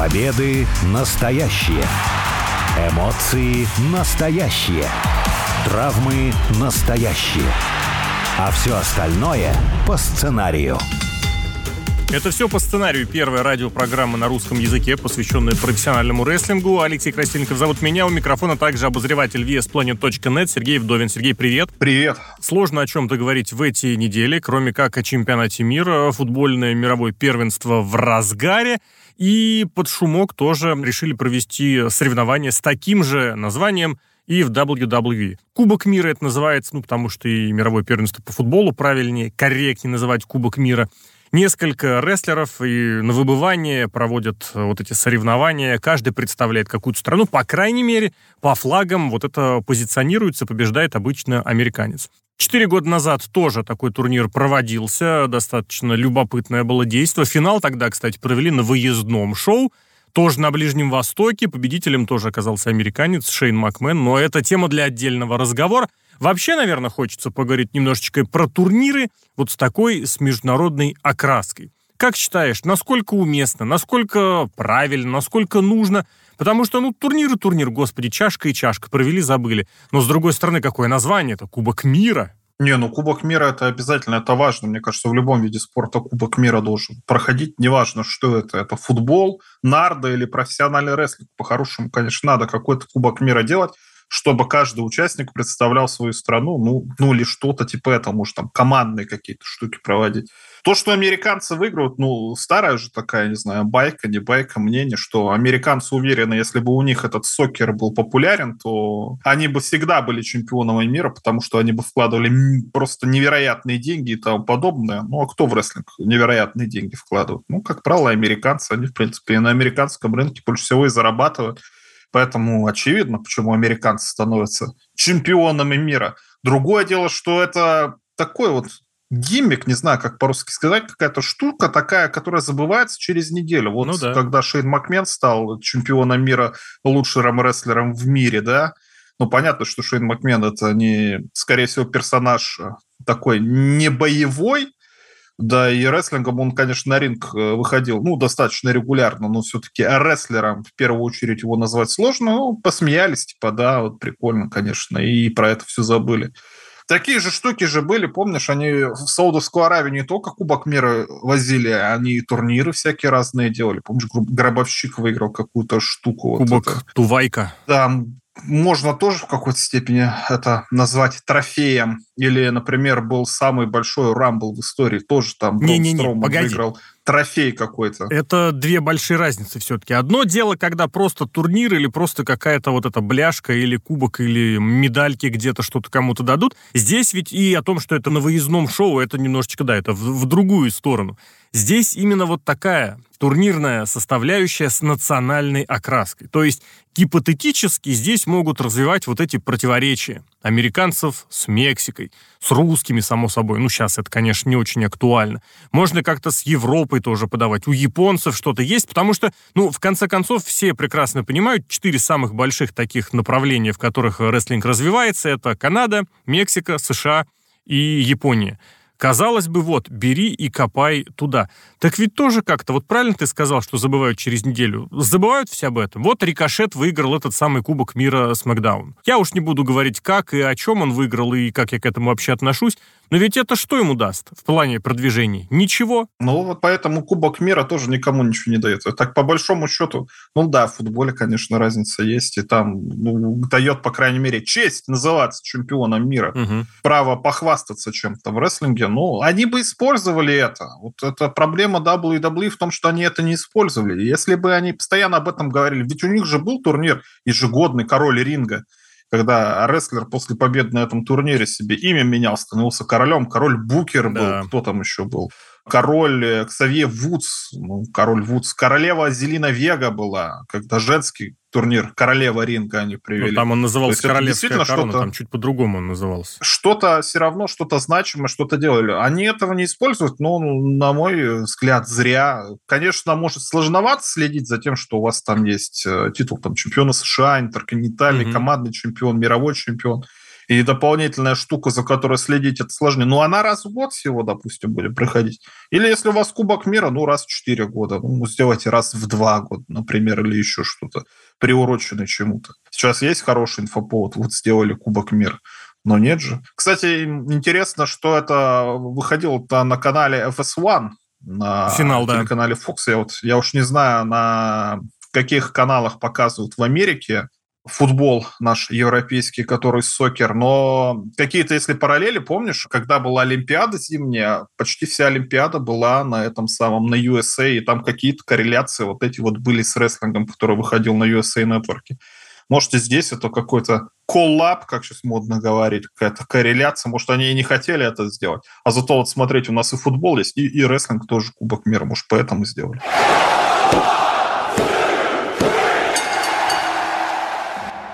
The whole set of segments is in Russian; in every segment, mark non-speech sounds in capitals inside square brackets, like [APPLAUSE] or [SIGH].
Победы настоящие. Эмоции настоящие. Травмы настоящие. А все остальное по сценарию. Это все по сценарию. Первая радиопрограмма на русском языке, посвященная профессиональному рестлингу. Алексей Красильников зовут меня. У микрофона также обозреватель VSPlanet.net Сергей Вдовин. Сергей, привет. Привет. Сложно о чем-то говорить в эти недели, кроме как о чемпионате мира. Футбольное мировое первенство в разгаре. И под шумок тоже решили провести соревнования с таким же названием и в WWE. Кубок мира это называется, ну, потому что и мировое первенство по футболу правильнее, корректнее называть Кубок мира. Несколько рестлеров и на выбывание проводят вот эти соревнования. Каждый представляет какую-то страну. По крайней мере, по флагам вот это позиционируется, побеждает обычно американец. Четыре года назад тоже такой турнир проводился. Достаточно любопытное было действие. Финал тогда, кстати, провели на выездном шоу. Тоже на Ближнем Востоке. Победителем тоже оказался американец Шейн Макмен. Но это тема для отдельного разговора. Вообще, наверное, хочется поговорить немножечко про турниры вот с такой, с международной окраской. Как считаешь, насколько уместно, насколько правильно, насколько нужно? Потому что, ну, турнир и турнир, господи, чашка и чашка, провели, забыли. Но, с другой стороны, какое название? Это Кубок мира. Не, ну Кубок мира это обязательно, это важно. Мне кажется, в любом виде спорта Кубок мира должен проходить. Неважно, что это. Это футбол, нарда или профессиональный рестлинг. По-хорошему, конечно, надо какой-то Кубок мира делать чтобы каждый участник представлял свою страну, ну, ну или что-то типа этого, может, там командные какие-то штуки проводить. То, что американцы выиграют, ну, старая же такая, не знаю, байка, не байка, мнение, что американцы уверены, если бы у них этот сокер был популярен, то они бы всегда были чемпионами мира, потому что они бы вкладывали просто невероятные деньги и тому подобное. Ну, а кто в рестлинг невероятные деньги вкладывает? Ну, как правило, американцы, они, в принципе, на американском рынке больше всего и зарабатывают. Поэтому очевидно, почему американцы становятся чемпионами мира. Другое дело, что это такой вот гиммик, не знаю, как по-русски сказать, какая-то штука такая, которая забывается через неделю. Вот ну, да. когда Шейн Макмен стал чемпионом мира, лучшим рестлером в мире, да, ну, понятно, что Шейн Макмен это не, скорее всего, персонаж такой не боевой, да, и рестлингом он, конечно, на ринг э, выходил, ну, достаточно регулярно, но все-таки рестлером в первую очередь его назвать сложно. Ну, посмеялись, типа, да, вот прикольно, конечно, и про это все забыли. Такие же штуки же были, помнишь, они в Саудовскую Аравию не только Кубок мира возили, они и турниры всякие разные делали. Помнишь, Гробовщик выиграл какую-то штуку. Кубок вот Тувайка. Да, можно тоже в какой-то степени это назвать трофеем. Или, например, был самый большой рамбл в истории, тоже там не, не, не, погоди. выиграл трофей какой-то. Это две большие разницы все-таки. Одно дело, когда просто турнир или просто какая-то вот эта бляшка или кубок или медальки где-то что-то кому-то дадут. Здесь ведь и о том, что это на выездном шоу, это немножечко, да, это в, в другую сторону. Здесь именно вот такая турнирная составляющая с национальной окраской. То есть гипотетически здесь могут развивать вот эти противоречия. Американцев с Мексикой, с русскими, само собой. Ну, сейчас это, конечно, не очень актуально. Можно как-то с Европой тоже подавать. У японцев что-то есть, потому что, ну, в конце концов, все прекрасно понимают, четыре самых больших таких направления, в которых рестлинг развивается, это Канада, Мексика, США и Япония. Казалось бы, вот, бери и копай туда. Так ведь тоже как-то, вот правильно ты сказал, что забывают через неделю? Забывают все об этом. Вот Рикошет выиграл этот самый Кубок мира с Макдаун. Я уж не буду говорить, как и о чем он выиграл, и как я к этому вообще отношусь, но ведь это что ему даст в плане продвижения? Ничего. Ну, вот поэтому Кубок мира тоже никому ничего не дает. Так, по большому счету, ну да, в футболе, конечно, разница есть, и там ну, дает, по крайней мере, честь называться чемпионом мира, угу. право похвастаться чем-то в рестлинге. Ну, они бы использовали это. Вот это проблема WWE в том, что они это не использовали. Если бы они постоянно об этом говорили, ведь у них же был турнир ежегодный «Король ринга», когда рестлер после победы на этом турнире себе имя менял, становился королем, король Букер был, да. кто там еще был? Король э, Ксавье Вудс, ну, король Вудс, королева Зелина Вега была, когда женский турнир королева ринга они привели. Ну, там он назывался королевская корона, там чуть по-другому он назывался. Что-то все равно, что-то значимое, что-то делали. Они этого не используют, но, на мой взгляд, зря. Конечно, может сложновато следить за тем, что у вас там есть э, титул там, чемпиона США, интерконтинентальный, mm-hmm. командный чемпион, мировой чемпион и дополнительная штука, за которой следить, это сложнее. Ну, она раз в год всего, допустим, будет проходить. Или если у вас Кубок мира, ну, раз в 4 года. Ну, сделайте раз в 2 года, например, или еще что-то, приуроченное чему-то. Сейчас есть хороший инфоповод, вот сделали Кубок мира. Но нет же. Кстати, интересно, что это выходило-то на канале FS1, на Финал, телеканале Fox. Я, вот, я уж не знаю, на каких каналах показывают в Америке футбол наш европейский, который сокер, но какие-то, если параллели, помнишь, когда была Олимпиада зимняя, почти вся Олимпиада была на этом самом, на USA, и там какие-то корреляции вот эти вот были с рестлингом, который выходил на USA Network. Может, и здесь это какой-то коллаб, как сейчас модно говорить, какая-то корреляция. Может, они и не хотели это сделать. А зато вот смотрите, у нас и футбол есть, и, и рестлинг тоже Кубок мира. Может, поэтому сделали.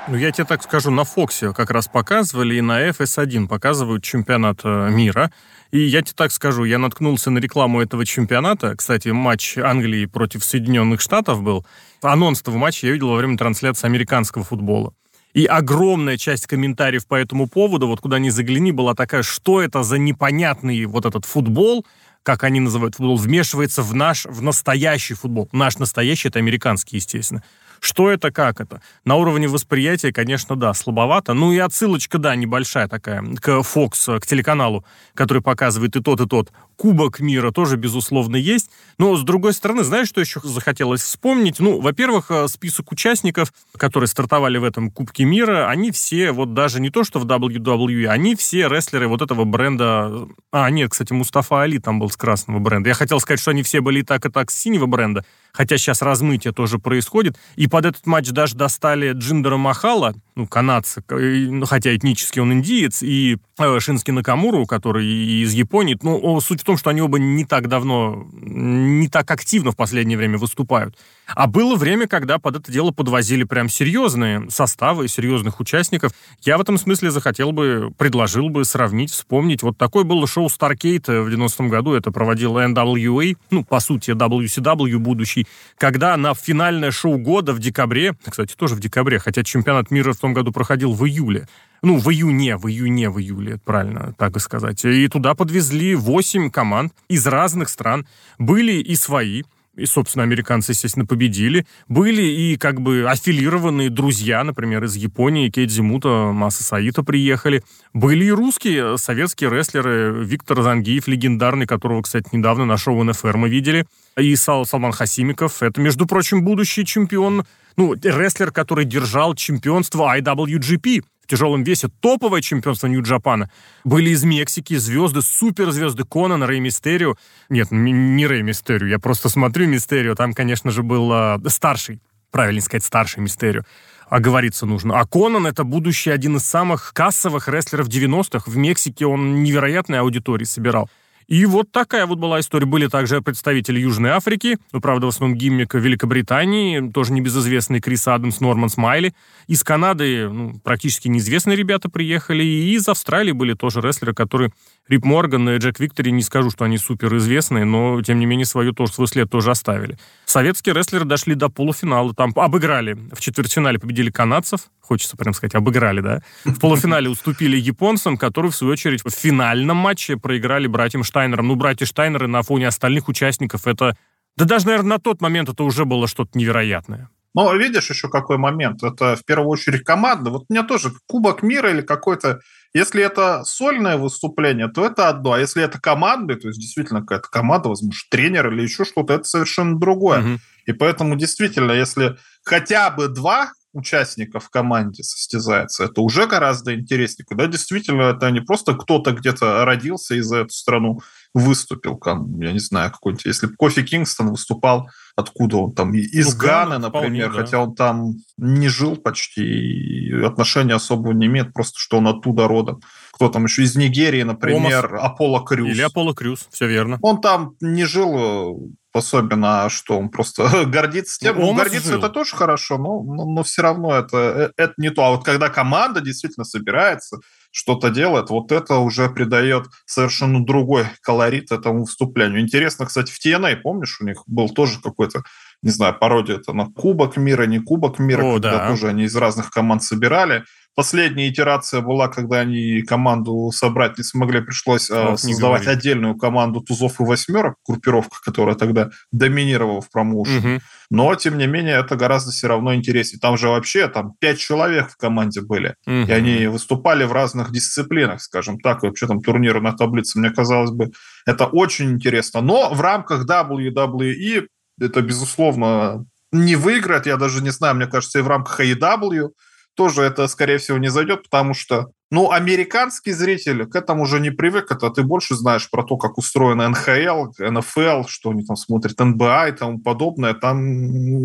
Ну, я тебе так скажу, на Фоксе как раз показывали, и на FS1 показывают чемпионат э, мира. И я тебе так скажу, я наткнулся на рекламу этого чемпионата. Кстати, матч Англии против Соединенных Штатов был. Анонс этого матча я видел во время трансляции американского футбола. И огромная часть комментариев по этому поводу, вот куда ни загляни, была такая, что это за непонятный вот этот футбол, как они называют футбол, вмешивается в наш, в настоящий футбол. Наш настоящий, это американский, естественно. Что это, как это? На уровне восприятия, конечно, да, слабовато. Ну и отсылочка, да, небольшая такая к Fox, к телеканалу, который показывает и тот, и тот. Кубок мира тоже, безусловно, есть. Но, с другой стороны, знаешь, что еще захотелось вспомнить? Ну, во-первых, э, список участников, которые стартовали в этом Кубке мира, они все, вот даже не то, что в WWE, они все рестлеры вот этого бренда... А, нет, кстати, Мустафа Али там был с красного бренда. Я хотел сказать, что они все были и так, и так с синего бренда, хотя сейчас размытие тоже происходит. И под этот матч даже достали Джиндера Махала, ну, канадца, ну, хотя этнически он индиец, и э, Шински Накамуру, который из Японии. Ну, суть в том, что они оба не так давно, не так активно в последнее время выступают. А было время, когда под это дело подвозили прям серьезные составы, серьезных участников. Я в этом смысле захотел бы, предложил бы сравнить, вспомнить. Вот такое было шоу Starcade в 90-м году. Это проводил NWA, ну, по сути, WCW будущий, когда на финальное шоу года в декабре, кстати, тоже в декабре, хотя чемпионат мира в том году проходил в июле, ну, в июне, в июне, в июле, правильно так и сказать. И туда подвезли 8 команд из разных стран. Были и свои, и, собственно, американцы, естественно, победили. Были и как бы аффилированные друзья, например, из Японии, Кейт Зимута, Маса Саита приехали. Были и русские, советские рестлеры, Виктор Зангиев, легендарный, которого, кстати, недавно на шоу НФР мы видели, и Сал Салман Хасимиков. Это, между прочим, будущий чемпион, ну, рестлер, который держал чемпионство IWGP в тяжелом весе, топовое чемпионство Нью-Джапана. Были из Мексики звезды, суперзвезды Конан, Рэй Мистерио. Нет, не Рэй Мистерио, я просто смотрю Мистерио, там, конечно же, был э, старший, правильно сказать, старший Мистерио оговориться нужно. А Конан — это будущий один из самых кассовых рестлеров 90-х. В Мексике он невероятной аудитории собирал. И вот такая вот была история. Были также представители Южной Африки, ну, правда, в основном гиммик Великобритании, тоже небезызвестный Крис Адамс, Норман Смайли. Из Канады ну, практически неизвестные ребята приехали, и из Австралии были тоже рестлеры, которые Рип Морган и Джек Виктори, не скажу, что они суперизвестные, но, тем не менее, свою тоже, свой след тоже оставили. Советские рестлеры дошли до полуфинала, там обыграли. В четвертьфинале победили канадцев, хочется прям сказать, обыграли, да? В полуфинале уступили японцам, которые, в свою очередь, в финальном матче проиграли братьям Штайнерам. Ну, братья Штайнеры на фоне остальных участников, это... Да даже, наверное, на тот момент это уже было что-то невероятное. Но видишь еще какой момент. Это в первую очередь команда. Вот у меня тоже Кубок мира или какой-то если это сольное выступление, то это одно. А если это команды, то есть действительно какая-то команда, возможно, тренер или еще что-то, это совершенно другое. Угу. И поэтому действительно, если хотя бы два участника в команде состязается, это уже гораздо интереснее. Когда действительно это не просто кто-то где-то родился и за эту страну выступил, я не знаю, какой-нибудь, если Кофи Кингстон выступал, откуда он там, из ну, Ганы, например, вполне, хотя он там не жил почти, и отношения особого не имеет, просто что он оттуда родом. Кто там еще из Нигерии, например, Омас. Аполло Крюс. Или Аполло Крюс, все верно. Он там не жил особенно, что он просто [LAUGHS] гордится тем. Ну, гордиться жил. это тоже хорошо, но, но, но все равно это, э, это не то. А вот когда команда действительно собирается, что-то делает, вот это уже придает совершенно другой колорит этому выступлению. Интересно, кстати, в TNA, помнишь, у них был тоже какой-то не знаю, пародия это на Кубок мира, не Кубок мира, О, когда да. тоже они из разных команд собирали. Последняя итерация была, когда они команду собрать не смогли, пришлось э, создавать говори. отдельную команду тузов и восьмерок, группировка, которая тогда доминировала в промоушене. Угу. Но, тем не менее, это гораздо все равно интереснее. Там же вообще там пять человек в команде были, угу. и они выступали в разных дисциплинах, скажем так, и вообще там турниры на таблице. Мне казалось бы, это очень интересно. Но в рамках WWE это, безусловно, не выиграть. Я даже не знаю, мне кажется, и в рамках AEW тоже это, скорее всего, не зайдет, потому что, ну, американский зритель к этому уже не привык, это ты больше знаешь про то, как устроена НХЛ, НФЛ, что они там смотрят, НБА и тому подобное. Там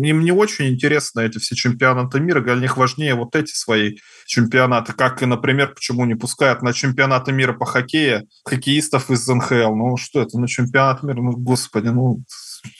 им не очень интересны эти все чемпионаты мира, для них важнее вот эти свои чемпионаты, как и, например, почему не пускают на чемпионаты мира по хоккею хоккеистов из НХЛ. Ну, что это, на чемпионат мира? Ну, господи, ну,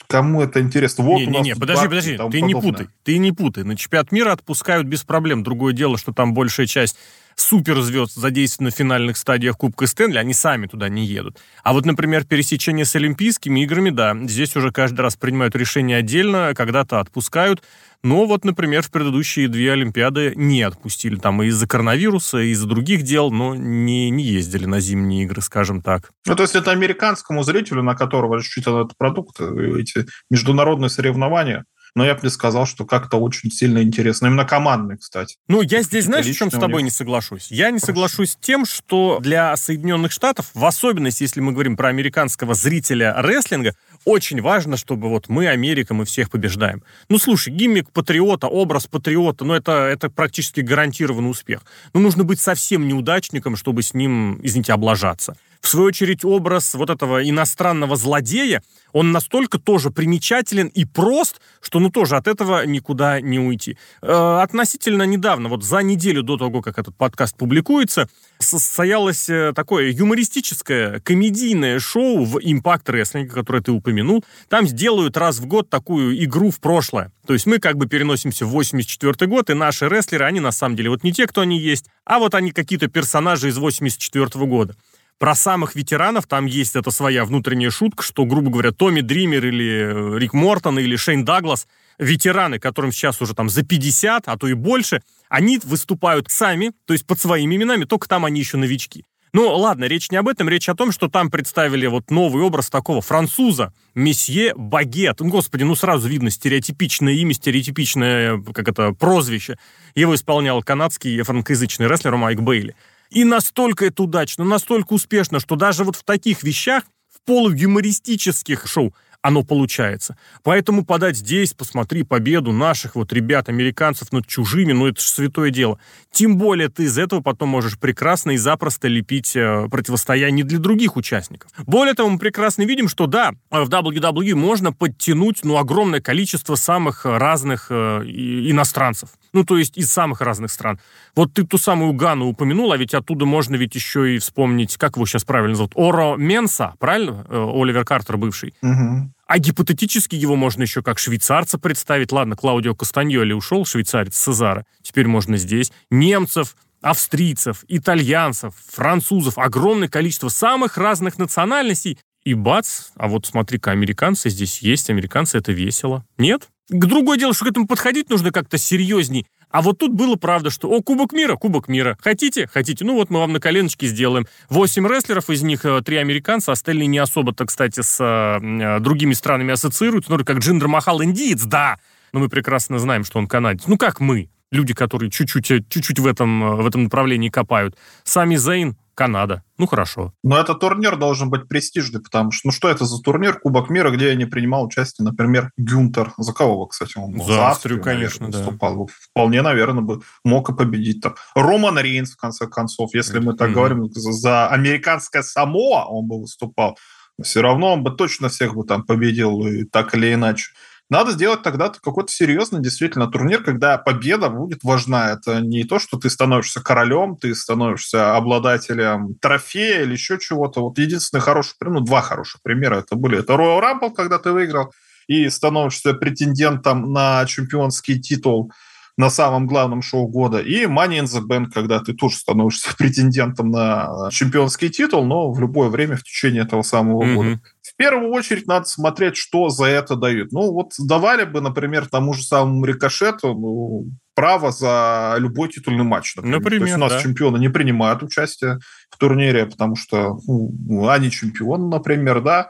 кому это интересно. Вот не, не, не, подожди, подожди, ты подобное. не путай, ты не путай. На чемпионат мира отпускают без проблем. Другое дело, что там большая часть суперзвезд задействованы в финальных стадиях Кубка Стэнли, они сами туда не едут. А вот, например, пересечение с Олимпийскими играми, да, здесь уже каждый раз принимают решение отдельно, когда-то отпускают. Но вот, например, в предыдущие две Олимпиады не отпустили. Там и из-за коронавируса, и из-за других дел, но не, не ездили на зимние игры, скажем так. Ну, то есть это американскому зрителю, на которого рассчитан этот продукт, эти международные соревнования, но я бы не сказал, что как-то очень сильно интересно. Именно командный, кстати. Ну, я здесь, знаешь, в чем с тобой не соглашусь? Я не Хорошо. соглашусь с тем, что для Соединенных Штатов, в особенности, если мы говорим про американского зрителя рестлинга, очень важно, чтобы вот мы, Америка, мы всех побеждаем. Ну, слушай, гиммик патриота, образ патриота, ну, это, это практически гарантированный успех. Ну, нужно быть совсем неудачником, чтобы с ним, извините, облажаться. В свою очередь, образ вот этого иностранного злодея, он настолько тоже примечателен и прост, что ну тоже от этого никуда не уйти. Э, относительно недавно, вот за неделю до того, как этот подкаст публикуется, состоялось э, такое юмористическое, комедийное шоу в Impact Wrestling, которое ты упомянул. Там сделают раз в год такую игру в прошлое. То есть мы как бы переносимся в 84 год, и наши рестлеры, они на самом деле вот не те, кто они есть, а вот они какие-то персонажи из 84 года. Про самых ветеранов там есть эта своя внутренняя шутка, что, грубо говоря, Томми Дример или э, Рик Мортон или Шейн Даглас, ветераны, которым сейчас уже там за 50, а то и больше, они выступают сами, то есть под своими именами, только там они еще новички. Ну, ладно, речь не об этом, речь о том, что там представили вот новый образ такого француза, месье Багет. Ну, господи, ну сразу видно стереотипичное имя, стереотипичное, как это, прозвище. Его исполнял канадский франкоязычный рестлер Майк Бейли. И настолько это удачно, настолько успешно, что даже вот в таких вещах, в полуюмористических шоу, оно получается. Поэтому подать здесь, посмотри победу наших вот ребят, американцев над чужими, ну это же святое дело. Тем более ты из этого потом можешь прекрасно и запросто лепить э, противостояние для других участников. Более того, мы прекрасно видим, что да, в WWE можно подтянуть ну, огромное количество самых разных э, иностранцев. Ну, то есть из самых разных стран. Вот ты ту самую Гану упомянул, а ведь оттуда можно ведь еще и вспомнить, как его сейчас правильно зовут, Оро Менса, правильно? Э, Оливер Картер бывший. Угу. А гипотетически его можно еще как швейцарца представить. Ладно, Клаудио Кастаньоли ушел, швейцарец Сезара. Теперь можно здесь. Немцев, австрийцев, итальянцев, французов. Огромное количество самых разных национальностей. И бац, а вот смотри-ка, американцы здесь есть, американцы это весело. Нет? Другое дело, что к этому подходить нужно как-то серьезней. А вот тут было правда, что «О, Кубок мира, Кубок мира. Хотите? Хотите? Ну вот мы вам на коленочке сделаем. Восемь рестлеров, из них э, три американца, остальные не особо-то, кстати, с э, другими странами ассоциируются. Ну, как Джиндер Махал индиец, да. Но мы прекрасно знаем, что он канадец. Ну, как мы, люди, которые чуть-чуть, э, чуть-чуть в этом, э, в этом направлении копают. Сами Зейн, Канада. Ну, хорошо. Но этот турнир должен быть престижный, потому что, ну, что это за турнир Кубок мира, где я не принимал участие, например, Гюнтер. За кого кстати, он? За, за Австрию, конечно, наверное, да. Выступал. Вполне, наверное, бы мог и победить там. Роман Рейнс, в конце концов, если мы так mm-hmm. говорим, за американское Самоа он бы выступал. Все равно он бы точно всех бы там победил, и так или иначе. Надо сделать тогда какой-то серьезный действительно турнир, когда победа будет важна. Это не то, что ты становишься королем, ты становишься обладателем трофея или еще чего-то. Вот единственный хороший пример, ну, два хороших примера это были. Это Royal Rumble, когда ты выиграл, и становишься претендентом на чемпионский титул на самом главном шоу года, и Money in the Bank, когда ты тоже становишься [LAUGHS] претендентом на чемпионский титул, но в любое время в течение этого самого mm-hmm. года в первую очередь надо смотреть, что за это дают. Ну, вот давали бы, например, тому же самому Рикошету ну, право за любой титульный матч. Например. например То есть у нас да. чемпионы не принимают участие в турнире, потому что ну, они чемпионы, например, да.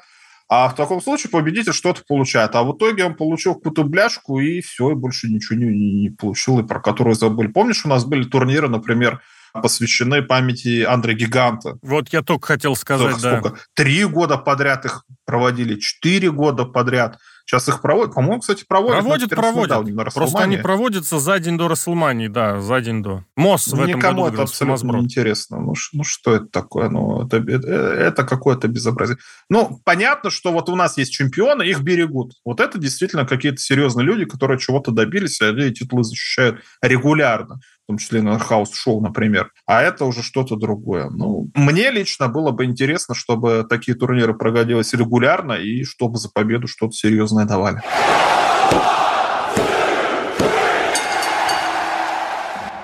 А в таком случае победитель что-то получает. А в итоге он получил какую-то бляшку, и все, и больше ничего не, не получил, и про которую забыли. Помнишь, у нас были турниры, например, посвящены памяти Андре Гиганта. Вот я только хотел сказать, сколько, да. Три года подряд их проводили, четыре года подряд. Сейчас их проводят. По-моему, кстати, проводят. Проводят, проводят. Просто они проводятся за день до Рестлмании, да, за день до. МОС в этом Никому году это абсолютно не интересно. Ну, ну, что это такое? Ну, это, это, это какое-то безобразие. Ну, понятно, что вот у нас есть чемпионы, их берегут. Вот это действительно какие-то серьезные люди, которые чего-то добились, и они титулы защищают регулярно в том числе на house show, например. А это уже что-то другое. Ну, мне лично было бы интересно, чтобы такие турниры проводились регулярно и чтобы за победу что-то серьезное давали.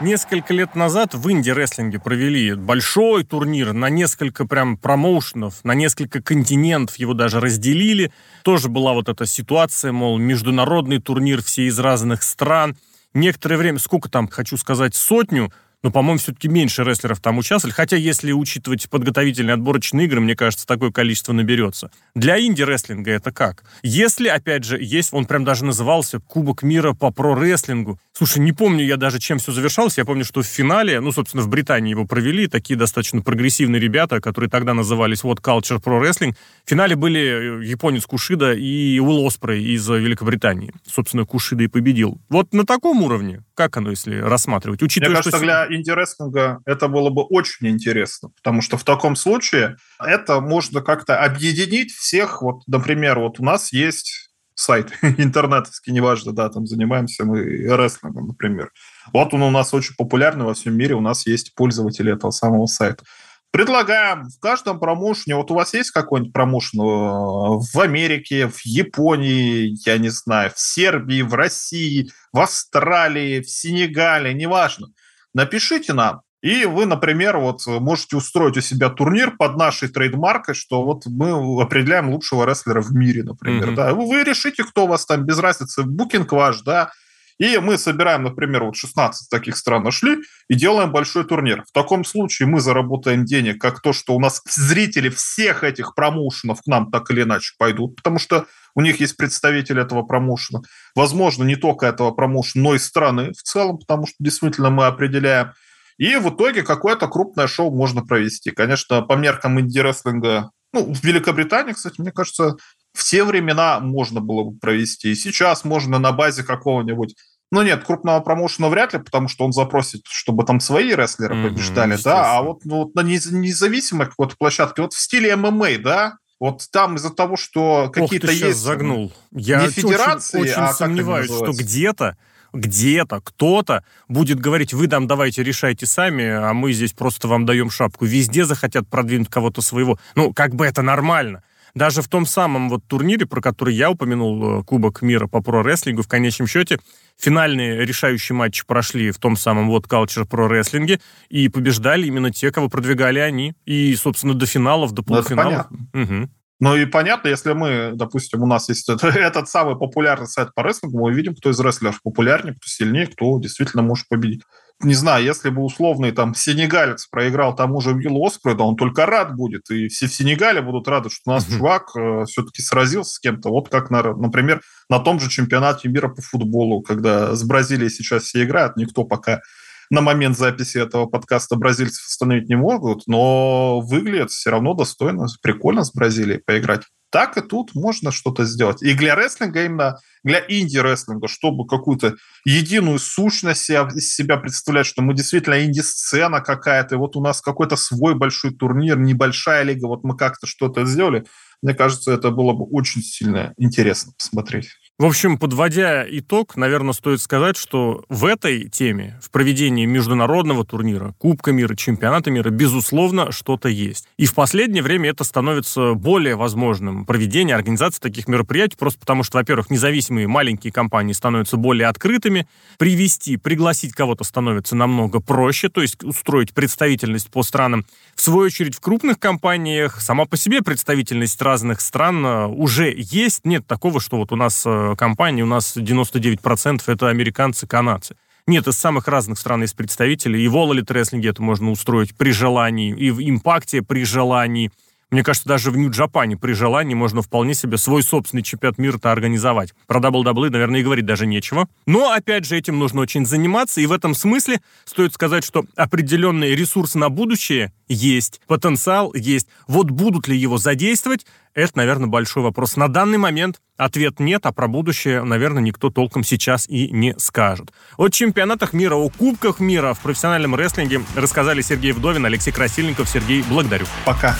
Несколько лет назад в инди-рестлинге провели большой турнир на несколько прям промоушенов, на несколько континентов, его даже разделили. Тоже была вот эта ситуация, мол, международный турнир, все из разных стран – некоторое время, сколько там, хочу сказать, сотню, но, по-моему, все-таки меньше рестлеров там участвовали. Хотя, если учитывать подготовительные отборочные игры, мне кажется, такое количество наберется. Для инди-рестлинга это как? Если, опять же, есть, он прям даже назывался Кубок мира по про-рестлингу. Слушай, не помню я даже, чем все завершалось. Я помню, что в финале, ну, собственно, в Британии его провели, такие достаточно прогрессивные ребята, которые тогда назывались вот Culture Pro Wrestling. В финале были э, японец Кушида и Уилл Оспрей из Великобритании. Собственно, Кушида и победил. Вот на таком уровне, как оно, если рассматривать? Учитывая, Мне кажется, что... для инди-рестлинга это было бы очень интересно, потому что в таком случае это можно как-то объединить всех. Вот, например, вот у нас есть сайт [LAUGHS] интернетовский, неважно, да, там занимаемся мы рестлингом, например. Вот он у нас очень популярный во всем мире, у нас есть пользователи этого самого сайта. Предлагаем в каждом промоушене, вот у вас есть какой-нибудь промоушен э, в Америке, в Японии, я не знаю, в Сербии, в России, в Австралии, в Сенегале, неважно. Напишите нам, и вы, например, вот можете устроить у себя турнир под нашей трейдмаркой, что вот мы определяем лучшего рестлера в мире, например. Mm-hmm. Да. Вы решите, кто у вас там, без разницы, букинг ваш, да. И мы собираем, например, вот 16 таких стран нашли и делаем большой турнир. В таком случае мы заработаем денег, как то, что у нас зрители всех этих промоушенов к нам так или иначе пойдут, потому что у них есть представители этого промоушена. Возможно, не только этого промоушена, но и страны в целом, потому что действительно мы определяем и в итоге какое-то крупное шоу можно провести. Конечно, по меркам инди-рестлинга, ну, в Великобритании, кстати, мне кажется, в те времена можно было бы провести. И сейчас можно на базе какого-нибудь ну нет, крупного промоушена вряд ли, потому что он запросит, чтобы там свои рестлеры mm-hmm, побеждали, да, а вот, ну, вот на независимой какой-то площадке, вот в стиле ММА, да, вот там из-за того, что какие-то есть... загнул. Я не федерации, очень, очень а сомневаюсь, что где-то где-то кто-то будет говорить, вы там давайте решайте сами, а мы здесь просто вам даем шапку. Везде захотят продвинуть кого-то своего. Ну, как бы это нормально. Даже в том самом вот турнире, про который я упомянул, э, Кубок мира по про-рестлингу, в конечном счете финальные решающие матчи прошли в том самом вот Culture про рестлинге и побеждали именно те, кого продвигали они. И, собственно, до финалов, до ну, полуфиналов. Угу. Ну и понятно, если мы, допустим, у нас есть этот, [LAUGHS] этот самый популярный сайт по рестлингу, мы видим, кто из рестлеров популярнее, кто сильнее, кто действительно может победить. Не знаю, если бы условный там сенегалец проиграл тому же Виллу Оспрей, да он только рад будет, и все в Сенегале будут рады, что у нас чувак э, все-таки сразился с кем-то. Вот как, на, например, на том же чемпионате мира по футболу, когда с Бразилией сейчас все играют, никто пока на момент записи этого подкаста бразильцев остановить не могут, но выглядит все равно достойно, прикольно с Бразилией поиграть. Так и тут можно что-то сделать. И для рестлинга именно, для инди-рестлинга, чтобы какую-то единую сущность из себя представлять, что мы действительно инди-сцена какая-то, и вот у нас какой-то свой большой турнир, небольшая лига, вот мы как-то что-то сделали, мне кажется, это было бы очень сильно интересно посмотреть. В общем, подводя итог, наверное, стоит сказать, что в этой теме, в проведении международного турнира, Кубка мира, Чемпионата мира, безусловно, что-то есть. И в последнее время это становится более возможным. Проведение, организация таких мероприятий, просто потому что, во-первых, независимые маленькие компании становятся более открытыми, привести, пригласить кого-то становится намного проще, то есть устроить представительность по странам. В свою очередь, в крупных компаниях сама по себе представительность разных стран э, уже есть. Нет такого, что вот у нас э, компаний у нас 99% это американцы, канадцы. Нет, из самых разных стран есть представители. И в Олалит рестлинге это можно устроить при желании, и в импакте при желании. Мне кажется, даже в Нью-Джапане при желании можно вполне себе свой собственный чемпионат мира-то организовать. Про WWE, наверное, и говорить даже нечего. Но, опять же, этим нужно очень заниматься, и в этом смысле стоит сказать, что определенные ресурсы на будущее есть, потенциал есть. Вот будут ли его задействовать, это, наверное, большой вопрос. На данный момент ответ нет, а про будущее, наверное, никто толком сейчас и не скажет. О чемпионатах мира, о кубках мира в профессиональном рестлинге рассказали Сергей Вдовин, Алексей Красильников. Сергей, благодарю. Пока.